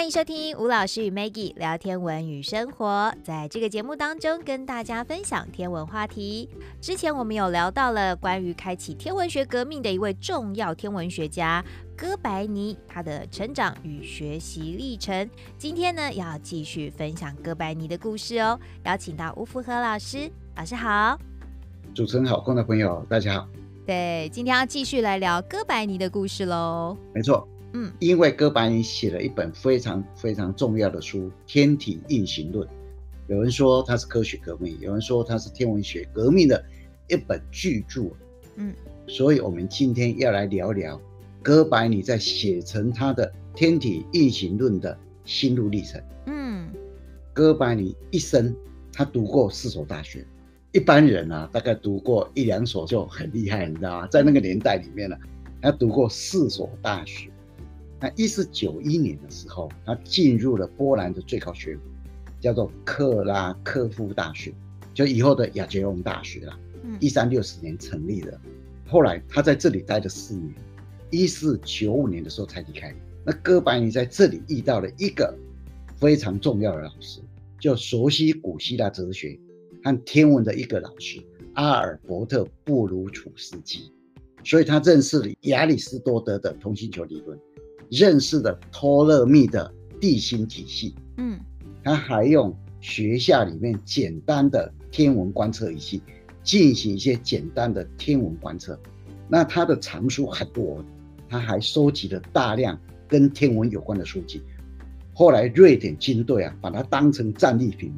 欢迎收听吴老师与 Maggie 聊天文与生活。在这个节目当中，跟大家分享天文话题。之前我们有聊到了关于开启天文学革命的一位重要天文学家哥白尼，他的成长与学习历程。今天呢，要继续分享哥白尼的故事哦。邀请到吴福和老师，老师好。主持人好，观众朋友大家好。对，今天要继续来聊哥白尼的故事喽。没错。嗯，因为哥白尼写了一本非常非常重要的书《天体运行论》，有人说它是科学革命，有人说它是天文学革命的一本巨著。嗯，所以我们今天要来聊聊哥白尼在写成他的《天体运行论》的心路历程。嗯，哥白尼一生他读过四所大学，一般人啊大概读过一两所就很厉害，你知道吗？在那个年代里面呢，他读过四所大学。那一四九一年的时候，他进入了波兰的最高学府，叫做克拉科夫大学，就以后的亚杰隆大学啦。一三六四年成立的，后来他在这里待了四年，一四九五年的时候才离开。那哥白尼在这里遇到了一个非常重要的老师，就熟悉古希腊哲学和天文的一个老师阿尔伯特布鲁楚斯基，所以他认识了亚里士多德的同心球理论。认识的托勒密的地心体系，嗯，他还用学校里面简单的天文观测仪器进行一些简单的天文观测。那他的藏书很多，他还收集了大量跟天文有关的书籍。后来瑞典军队啊，把它当成战利品，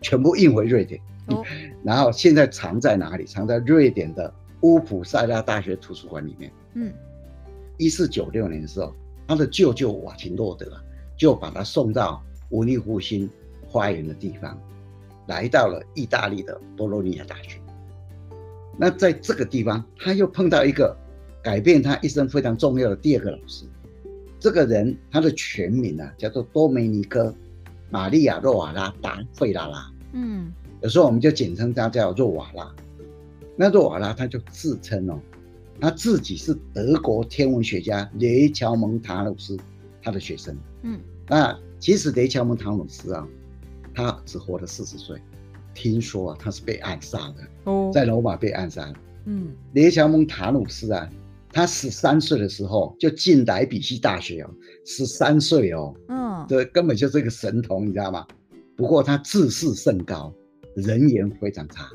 全部运回瑞典。哦、然后现在藏在哪里？藏在瑞典的乌普萨拉大学图书馆里面。嗯，一四九六年的时候。他的舅舅瓦琴洛德就把他送到文艺复兴花园的地方，来到了意大利的波洛尼亚大学。那在这个地方，他又碰到一个改变他一生非常重要的第二个老师。这个人他的全名啊叫做多梅尼科·玛利亚·若瓦拉·达费拉拉。嗯，有时候我们就简称他叫若瓦拉。那若瓦拉他就自称哦。他自己是德国天文学家雷乔蒙塔鲁斯，他的学生。嗯，那其实雷乔蒙塔鲁斯啊，他只活了四十岁。听说啊，他是被暗杀的。哦，在罗马被暗杀。嗯，雷乔蒙塔鲁斯啊，他十三岁的时候就进莱比锡大学哦，十三岁哦。嗯，这根本就是一个神童，你知道吗？不过他自视甚高，人缘非常差，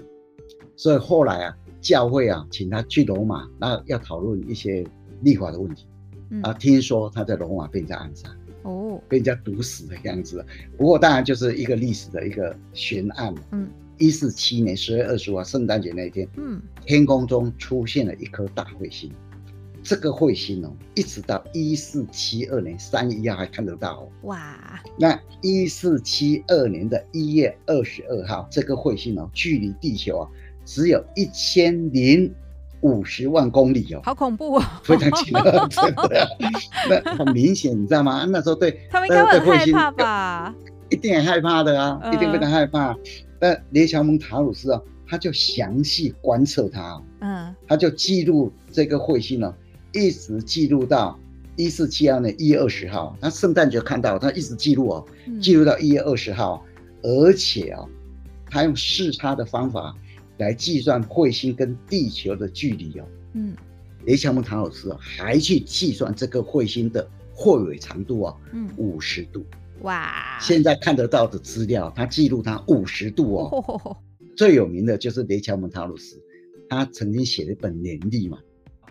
所以后来啊。教会啊，请他去罗马，那要讨论一些立法的问题。嗯、啊，听说他在罗马被人家暗杀，哦，被人家毒死的样子。不过当然就是一个历史的一个悬案。嗯，一四七年十月二十五号，圣诞节那一天，嗯，天空中出现了一颗大彗星。这个彗星哦，一直到一四七二年三月一号还看得到哦。哇！那一四七二年的一月二十二号，这个彗星哦，距离地球啊。只有一千零五十万公里哦，好恐怖哦，非常近了，真的。那很明显，你知道吗？那时候对他们应该会很害怕吧？一定很害怕的啊，嗯、一定非常害怕。那雷乔蒙塔鲁斯啊，他就详细观测它，嗯，他就记录这个彗星呢，一直记录到一四七二年一月二十号。他圣诞节看到，他一直记录哦，记录到一月二十号，嗯、而且啊，他用视差的方法。来计算彗星跟地球的距离哦，嗯，雷乔蒙塔鲁斯还去计算这个彗星的彗尾长度啊，嗯，五十度，哇！现在看得到的资料，他记录它五十度哦。哦，最有名的就是雷乔蒙塔鲁斯，他曾经写了一本年历嘛，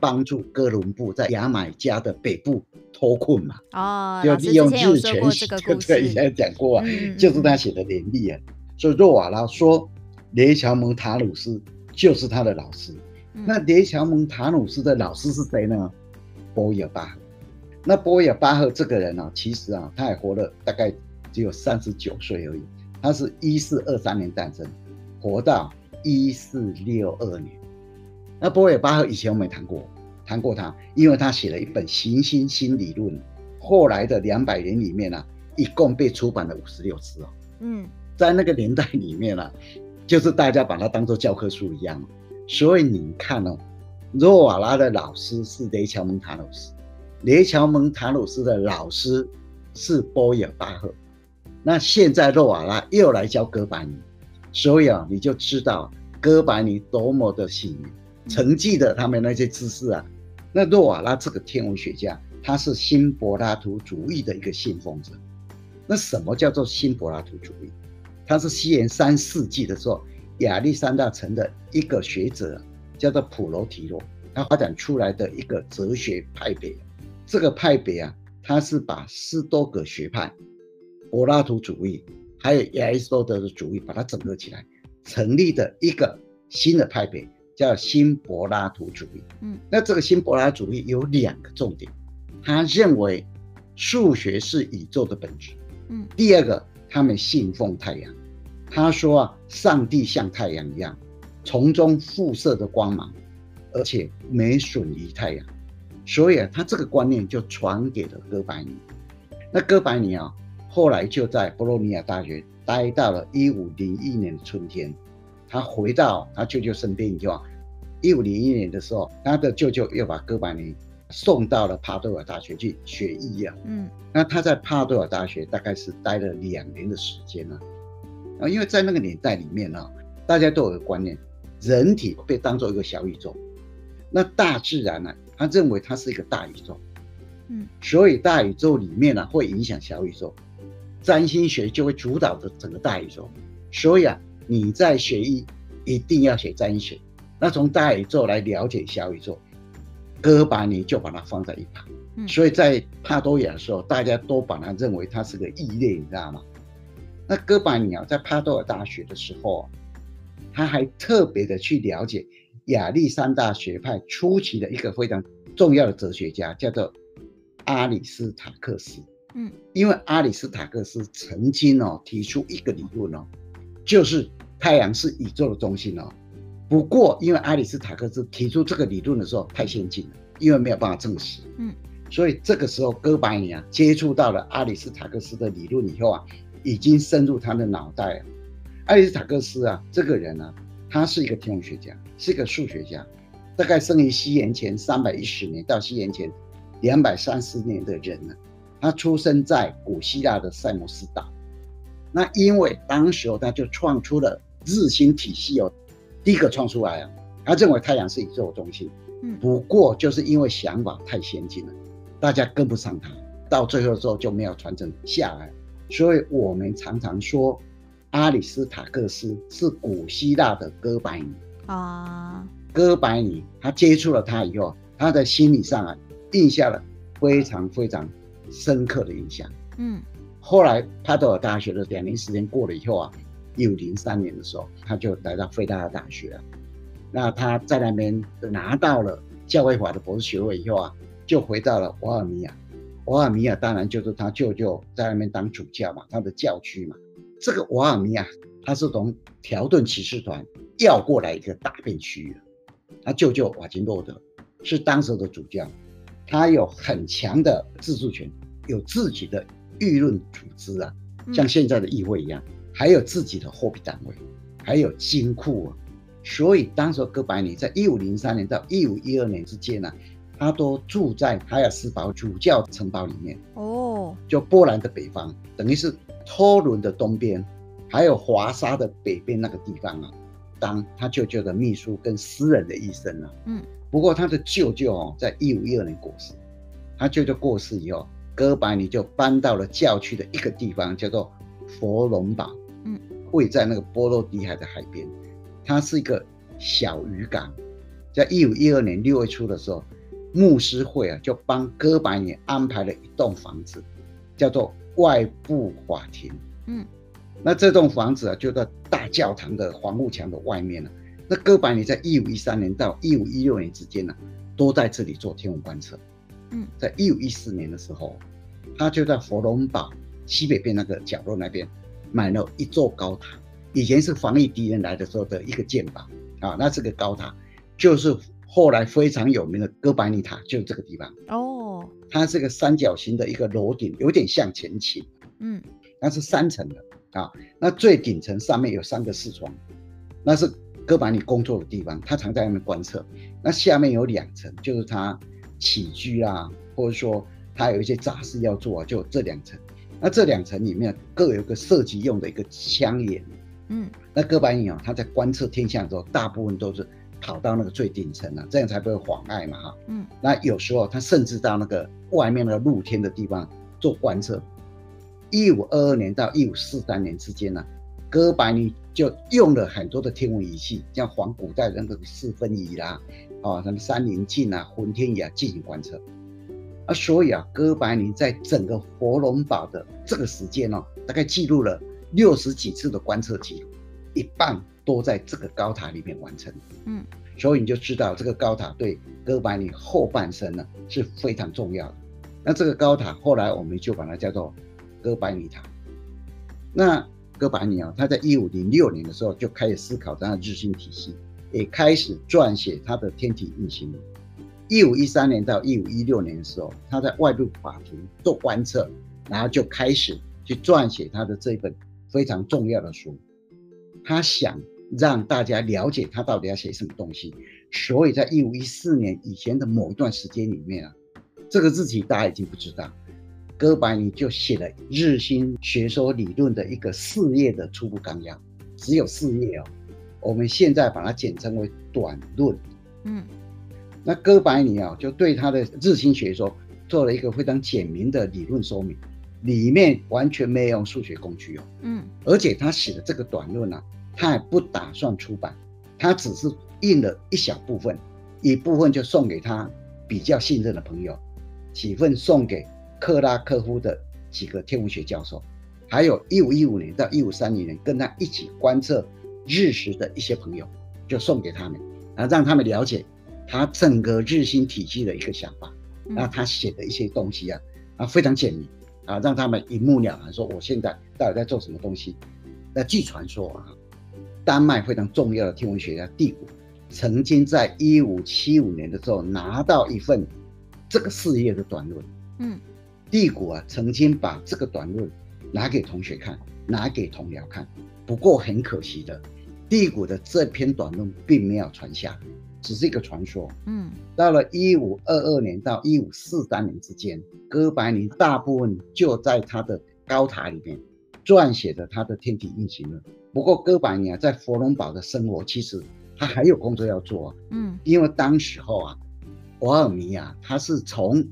帮助哥伦布在牙买加的北部脱困嘛。哦，就利用日全食，对，以前讲过啊，嗯、就是他写的年历啊。所以若瓦拉说。雷乔蒙塔鲁斯就是他的老师。嗯、那雷乔蒙塔鲁斯的老师是谁呢？波尔巴赫。那波尔巴赫这个人呢、啊，其实啊，他也活了大概只有三十九岁而已。他是一四二三年诞生，活到一四六二年。那波尔巴赫以前我没谈过，谈过他，因为他写了一本《行星新理论》，后来的两百年里面呢、啊，一共被出版了五十六次哦。嗯，在那个年代里面呢、啊。就是大家把它当做教科书一样，所以你看哦，若瓦拉的老师是雷乔蒙塔鲁斯，雷乔蒙塔鲁斯的老师是波尔巴赫，那现在若瓦拉又来教哥白尼，所以啊，你就知道哥白尼多么的幸运，承继的他们那些知识啊。那若瓦拉这个天文学家，他是新柏拉图主义的一个信奉者。那什么叫做新柏拉图主义？他是西元三世纪的时候，亚历山大城的一个学者，叫做普罗提洛，他发展出来的一个哲学派别。这个派别啊，他是把斯多葛学派、柏拉图主义还有亚里士多德的主义，把它整合起来，成立的一个新的派别，叫新柏拉图主义。嗯，那这个新柏拉图主义有两个重点，他认为数学是宇宙的本质。嗯，第二个，他们信奉太阳。他说啊，上帝像太阳一样，从中辐射的光芒，而且没损于太阳。所以啊，他这个观念就传给了哥白尼。那哥白尼啊，后来就在博洛尼亚大学待到了一五零一年的春天。他回到他舅舅身边以后，一五零一年的时候，他的舅舅又把哥白尼送到了帕多尔大学去学医啊。嗯，那他在帕多尔大学大概是待了两年的时间呢。啊，因为在那个年代里面呢，大家都有个观念，人体被当做一个小宇宙，那大自然呢？他认为它是一个大宇宙，嗯，所以大宇宙里面呢会影响小宇宙，占星学就会主导着整个大宇宙。所以啊，你在学医一定要学占星学，那从大宇宙来了解小宇宙，哥白尼就把它放在一旁。所以在帕多亚的时候，大家都把它认为它是个异类，你知道吗？那哥白尼啊，在帕多尔大学的时候，他还特别的去了解。亚历山大学派初期的一个非常重要的哲学家叫做阿里斯塔克斯。嗯，因为阿里斯塔克斯曾经哦提出一个理论哦，就是太阳是宇宙的中心哦。不过因为阿里斯塔克斯提出这个理论的时候太先进了，因为没有办法证实。嗯，所以这个时候哥白尼啊接触到了阿里斯塔克斯的理论以后啊，已经深入他的脑袋了。阿里斯塔克斯啊这个人啊，他是一个天文学家。是一个数学家，大概生于西元前三百一十年到西元前两百三十年的人呢。他出生在古希腊的塞摩斯岛。那因为当时他就创出了日心体系哦，第一个创出来啊。他认为太阳是宇宙中心。嗯。不过就是因为想法太先进了，大家跟不上他，到最后之后就没有传承下来。所以我们常常说，阿里斯塔克斯是古希腊的哥白尼。啊，哥白尼他接触了他以后，他在心理上啊，印下了非常非常深刻的印象。嗯，后来帕多尔大学的两年时间过了以后啊，一五零三年的时候，他就来到费拉尔大学了。那他在那边拿到了教会法的博士学位以后啊，就回到了瓦尔米亚。瓦尔米亚当然就是他舅舅在那边当主教嘛，他的教区嘛。这个瓦尔米亚，他是从条顿骑士团。调过来一个大片区域，他舅舅瓦金洛德是当时的主教，他有很强的自治权，有自己的舆论组织啊，像现在的议会一样，还有自己的货币单位，还有金库啊。所以当时哥白尼在一五零三年到一五一二年之间呢、啊，他都住在哈尔斯堡主教城堡里面哦，就波兰的北方，等于是托伦的东边，还有华沙的北边那个地方啊。当他舅舅的秘书跟私人的医生啊。嗯，不过他的舅舅哦，在一五一二年过世，他舅舅过世以后，哥白尼就搬到了教区的一个地方，叫做佛隆堡。嗯，位在那个波罗的海的海边，它是一个小渔港。在一五一二年六月初的时候，牧师会啊就帮哥白尼安排了一栋房子，叫做外部法庭。嗯。那这栋房子啊，就在大教堂的防护墙的外面了。那哥白尼在一五一三年到一五一六年之间呢，都在这里做天文观测。嗯，在一五一四年的时候，他就在佛隆堡西北边那个角落那边买了一座高塔，以前是防御敌人来的时候的一个建堡啊。那这个高塔就是后来非常有名的哥白尼塔，就是这个地方。哦，它是个三角形的一个楼顶，有点像前倾。嗯，那是三层的。啊，那最顶层上面有三个视窗，那是哥白尼工作的地方，他常在那边观测。那下面有两层，就是他起居啊，或者说他有一些杂事要做啊，就这两层。那这两层里面各有一个射击用的一个枪眼。嗯，那哥白尼啊，他在观测天象的时候，大部分都是跑到那个最顶层啊，这样才不会妨碍嘛哈。嗯，那有时候他甚至到那个外面的露天的地方做观测。一五二二年到一五四三年之间呢、啊，哥白尼就用了很多的天文仪器，像仿古代的那个四分仪啦，啊，什么三棱镜啊、浑天仪啊进行观测。啊，所以啊，哥白尼在整个佛罗堡的这个时间哦，大概记录了。六十几次的观测记录，一半都在这个高塔里面完成。嗯，所以你就知道这个高塔对哥白尼后半生呢是非常重要的。那这个高塔后来我们就把它叫做哥白尼塔。那哥白尼啊，他在一五零六年的时候就开始思考他的日心体系，也开始撰写他的天体运行论。一五一三年到一五一六年的时候，他在外部法庭做观测，然后就开始去撰写他的这一本。非常重要的书，他想让大家了解他到底要写什么东西，所以在一五一四年以前的某一段时间里面啊，这个日期大家已经不知道，哥白尼就写了日心学说理论的一个四页的初步纲要，只有四页哦，我们现在把它简称为短论。嗯，那哥白尼啊，就对他的日心学说做了一个非常简明的理论说明。里面完全没有用数学工具哦，嗯，而且他写的这个短论呢、啊，他也不打算出版，他只是印了一小部分，一部分就送给他比较信任的朋友，几份送给克拉科夫的几个天文学教授，还有一五一五年到一五三零年跟他一起观测日食的一些朋友，就送给他们，然后让他们了解他整个日心体系的一个想法，那他写的一些东西啊，啊非常简明。啊，让他们一目了然，说我现在到底在做什么东西。那据传说啊，丹麦非常重要的天文学家蒂谷，曾经在一五七五年的时候拿到一份这个事业的短论。嗯，蒂谷啊，曾经把这个短论拿给同学看，拿给同僚看。不过很可惜的，蒂谷的这篇短论并没有传下。只是一个传说。嗯，到了一五二二年到一五四三年之间，哥白尼大部分就在他的高塔里面撰写着他的天体运行论。不过，哥白尼啊，在佛罗堡的生活其实他还有工作要做。嗯，因为当时候啊，瓦尔尼亚他是从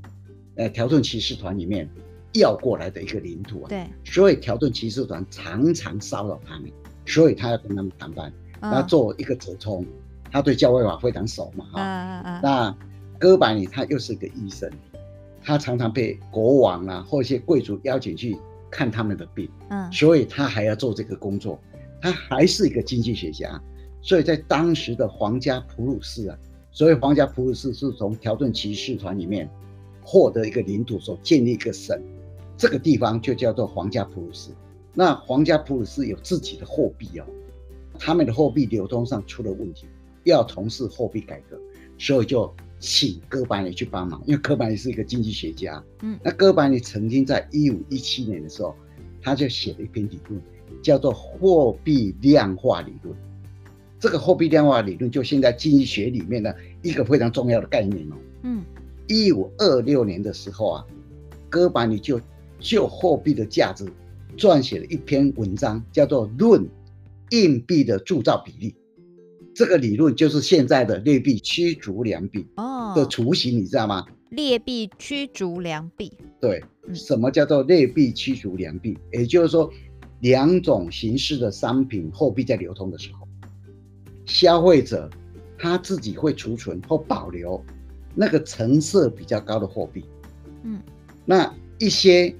呃条顿骑士团里面要过来的一个领土啊。对，所以条顿骑士团常常骚扰他们，所以他要跟他们谈判，他做一个折冲。他对教会法非常熟嘛，哈、啊，啊、那哥白尼他又是个医生，他常常被国王啊或一些贵族邀请去看他们的病，嗯，所以他还要做这个工作，他还是一个经济学家，所以在当时的皇家普鲁士啊，所以皇家普鲁士是从条顿骑士团里面获得一个领土，所建立一个省，这个地方就叫做皇家普鲁士。那皇家普鲁士有自己的货币哦，他们的货币流通上出了问题。要从事货币改革，所以就请哥白尼去帮忙。因为哥白尼是一个经济学家，嗯，那哥白尼曾经在一五一七年的时候，他就写了一篇理论，叫做货币量化理论。这个货币量化理论就现在经济学里面的一个非常重要的概念哦。嗯，一五二六年的时候啊，哥白尼就就货币的价值撰写了一篇文章，叫做《论硬币的铸造比例》。这个理论就是现在的劣币驱逐良币哦的雏形，你知道吗？劣币驱逐良币。对，什么叫做劣币驱逐良币？也就是说，两种形式的商品货币在流通的时候，消费者他自己会储存或保留那个成色比较高的货币。嗯，那一些。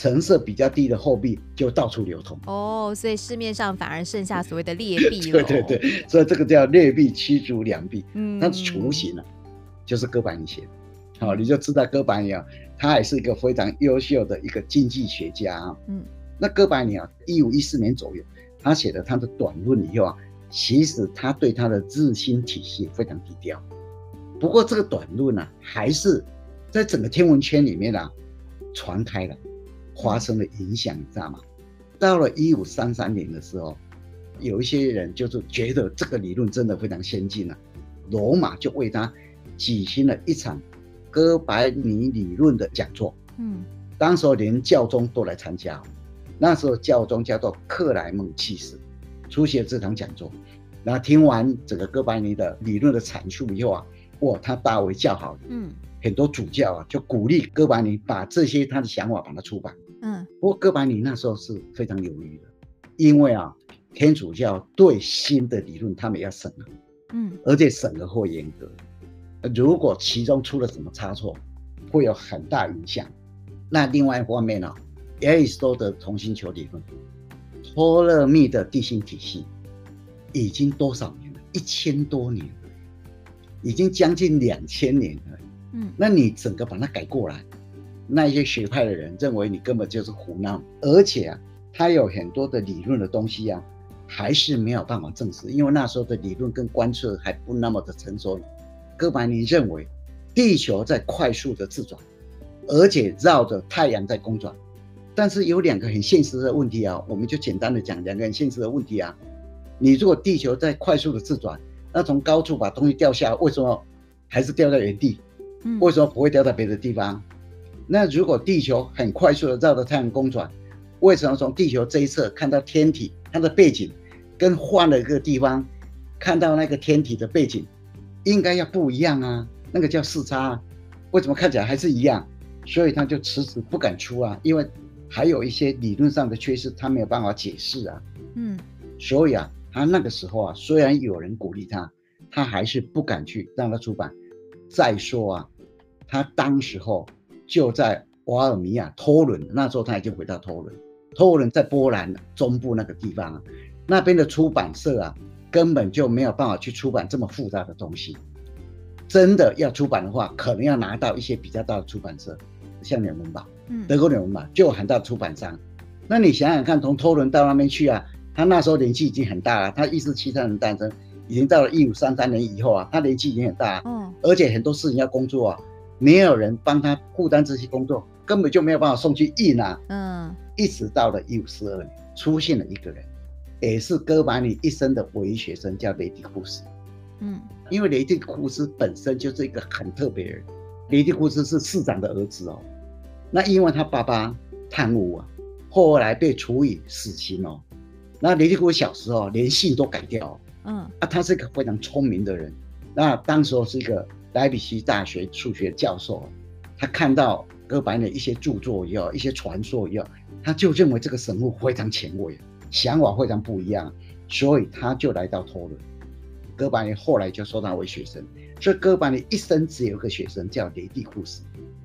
成色比较低的货币就到处流通哦，所以市面上反而剩下所谓的劣币 了。对对对，所以这个叫劣币驱逐良币。嗯，那是雏形啊，就是哥白尼写的。好，你就知道哥白尼啊，他也是一个非常优秀的一个经济学家啊。嗯，那哥白尼啊，一五一四年左右，他写的他的短论以后啊，其实他对他的日心体系非常低调。不过这个短论呢，还是在整个天文圈里面啊传开了。发生了影响，你知道吗？到了一五三三年的时候，有一些人就是觉得这个理论真的非常先进了，罗马就为他举行了一场哥白尼理论的讲座。嗯，当时候连教宗都来参加，那时候教宗叫做克莱蒙七世出席了这场讲座，然后听完整个哥白尼的理论的阐述以后啊，哇，他大为叫好，嗯，很多主教啊就鼓励哥白尼把这些他的想法把它出版，嗯，不过哥白尼那时候是非常犹豫的，因为啊，天主教对新的理论他们要审核，嗯，而且审核会严格。如果其中出了什么差错，会有很大影响。那另外一方面呢、哦，亚里士多德同心球理论，托勒密的地心体系，已经多少年了？一千多年了，已经将近两千年了。嗯，那你整个把它改过来，那一些学派的人认为你根本就是胡闹，而且啊，他有很多的理论的东西啊，还是没有办法证实，因为那时候的理论跟观测还不那么的成熟。哥白尼认为，地球在快速的自转，而且绕着太阳在公转。但是有两个很现实的问题啊，我们就简单的讲两个很现实的问题啊。你如果地球在快速的自转，那从高处把东西掉下来，为什么还是掉在原地？为什么不会掉到别的地方？那如果地球很快速的绕着太阳公转，为什么从地球这一侧看到天体它的背景，跟换了一个地方看到那个天体的背景？应该要不一样啊，那个叫视差啊，为什么看起来还是一样？所以他就迟迟不敢出啊，因为还有一些理论上的缺失，他没有办法解释啊。嗯，所以啊，他那个时候啊，虽然有人鼓励他，他还是不敢去让他出版。再说啊，他当时候就在瓦尔米亚托伦，那时候他已经回到托伦，托伦在波兰中部那个地方啊，那边的出版社啊。根本就没有办法去出版这么复杂的东西。真的要出版的话，可能要拿到一些比较大的出版社，像纽伦堡，嗯，德国纽伦堡就有很大的出版商。那你想想看，从托伦到那边去啊，他那时候年纪已经很大了。他一四七三年诞生，已经到了一五三三年以后啊，他年纪已经很大，嗯，而且很多事情要工作啊，没有人帮他负担这些工作，根本就没有办法送去印啊，嗯，一直到了一五四二年，出现了一个人。也是哥白尼一生的唯一学生，叫雷迪库斯。嗯，因为雷迪库斯本身就是一个很特别的人。雷迪库斯是市长的儿子哦。那因为他爸爸贪污啊，后来被处以死刑哦。那雷迪库斯小时候连姓都改掉。嗯，啊，他是一个非常聪明的人。那当时候是一个莱比锡大学数学教授，他看到哥白尼一些著作以后，一些传说以后，他就认为这个神父非常前卫。想法非常不一样，所以他就来到托伦。哥白尼后来就收他为学生，所以哥白尼一生只有一个学生叫雷蒂库斯。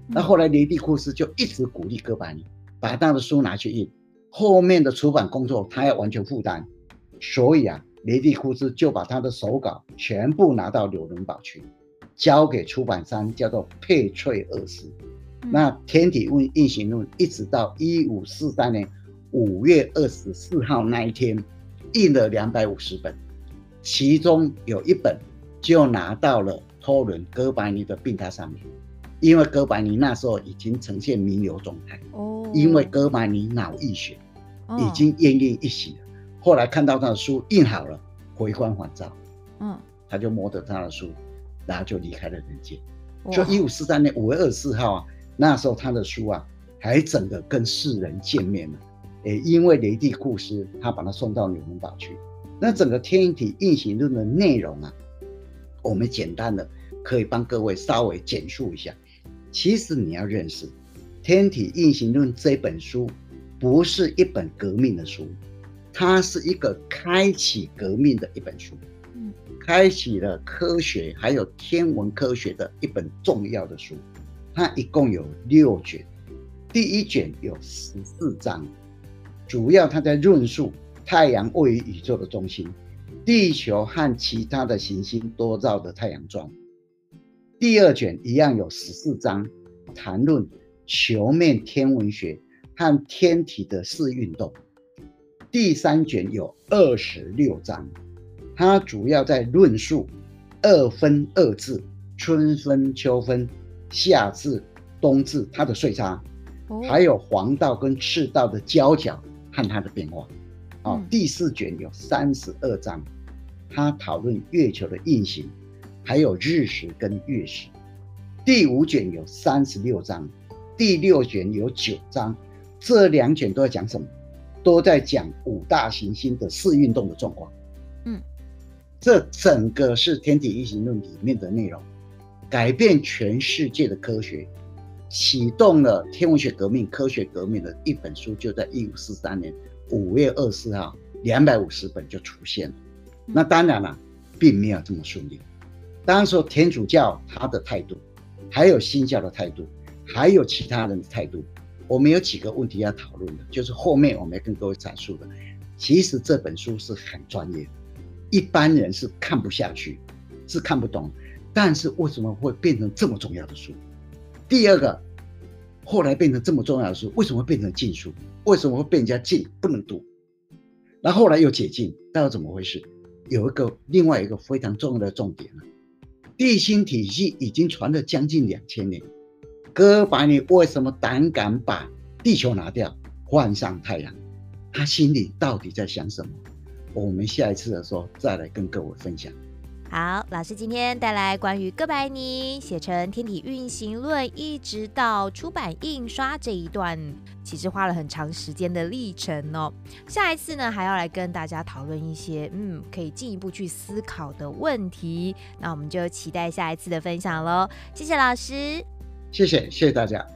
那后来雷蒂库斯就一直鼓励哥白尼把他的书拿去印，后面的出版工作他要完全负担。所以啊，雷蒂库斯就把他的手稿全部拿到纽伦堡去，交给出版商叫做佩翠厄斯。那《天体运运行论》一直到一五四三年。五月二十四号那一天，印了两百五十本，其中有一本就拿到了托伦哥白尼的病榻上面，因为哥白尼那时候已经呈现弥留状态。哦，因为哥白尼脑溢血，已经奄奄一息了。后来看到他的书印好了，回光返照，嗯，他就摸着他的书，然后就离开了人间。就一五四三年五月二十四号啊，那时候他的书啊，还整个跟世人见面了。也因为雷蒂库斯，他把他送到纽伦堡去。那整个天体运行论的内容啊，我们简单的可以帮各位稍微简述一下。其实你要认识《天体运行论》这本书，不是一本革命的书，它是一个开启革命的一本书。嗯，开启了科学还有天文科学的一本重要的书。它一共有六卷，第一卷有十四章。主要它在论述太阳位于宇宙的中心，地球和其他的行星都绕着太阳转。第二卷一样有十四章，谈论球面天文学和天体的视运动。第三卷有二十六章，它主要在论述二分二至、春分、秋分、夏至、冬至它的岁差，还有黄道跟赤道的交角。和它的变化，哦，第四卷有三十二章，它讨论月球的运行，还有日食跟月食。第五卷有三十六章，第六卷有九章，这两卷都在讲什么？都在讲五大行星的四运动的状况。嗯，这整个是天体运行论里面的内容，改变全世界的科学，启动了天文学革命、科学革命的一本书，就在一五四三年五月二十四号，两百五十本就出现了。那当然了，并没有这么顺利。当时天主教他的态度，还有新教的态度，还有其他人的态度，我们有几个问题要讨论的，就是后面我们要跟各位阐述的。其实这本书是很专业的，一般人是看不下去，是看不懂。但是为什么会变成这么重要的书？第二个，后来变成这么重要的书，为什么会变成禁书？为什么会被人家禁，不能读？然后后来又解禁，到底怎么回事？有一个另外一个非常重要的重点了。地心体系已经传了将近两千年，哥白尼为什么胆敢把地球拿掉，换上太阳？他心里到底在想什么？我们下一次的时候再来跟各位分享。好，老师今天带来关于哥白尼写成《天体运行论》，一直到出版印刷这一段，其实花了很长时间的历程哦。下一次呢，还要来跟大家讨论一些嗯，可以进一步去思考的问题。那我们就期待下一次的分享喽。谢谢老师，谢谢谢谢大家。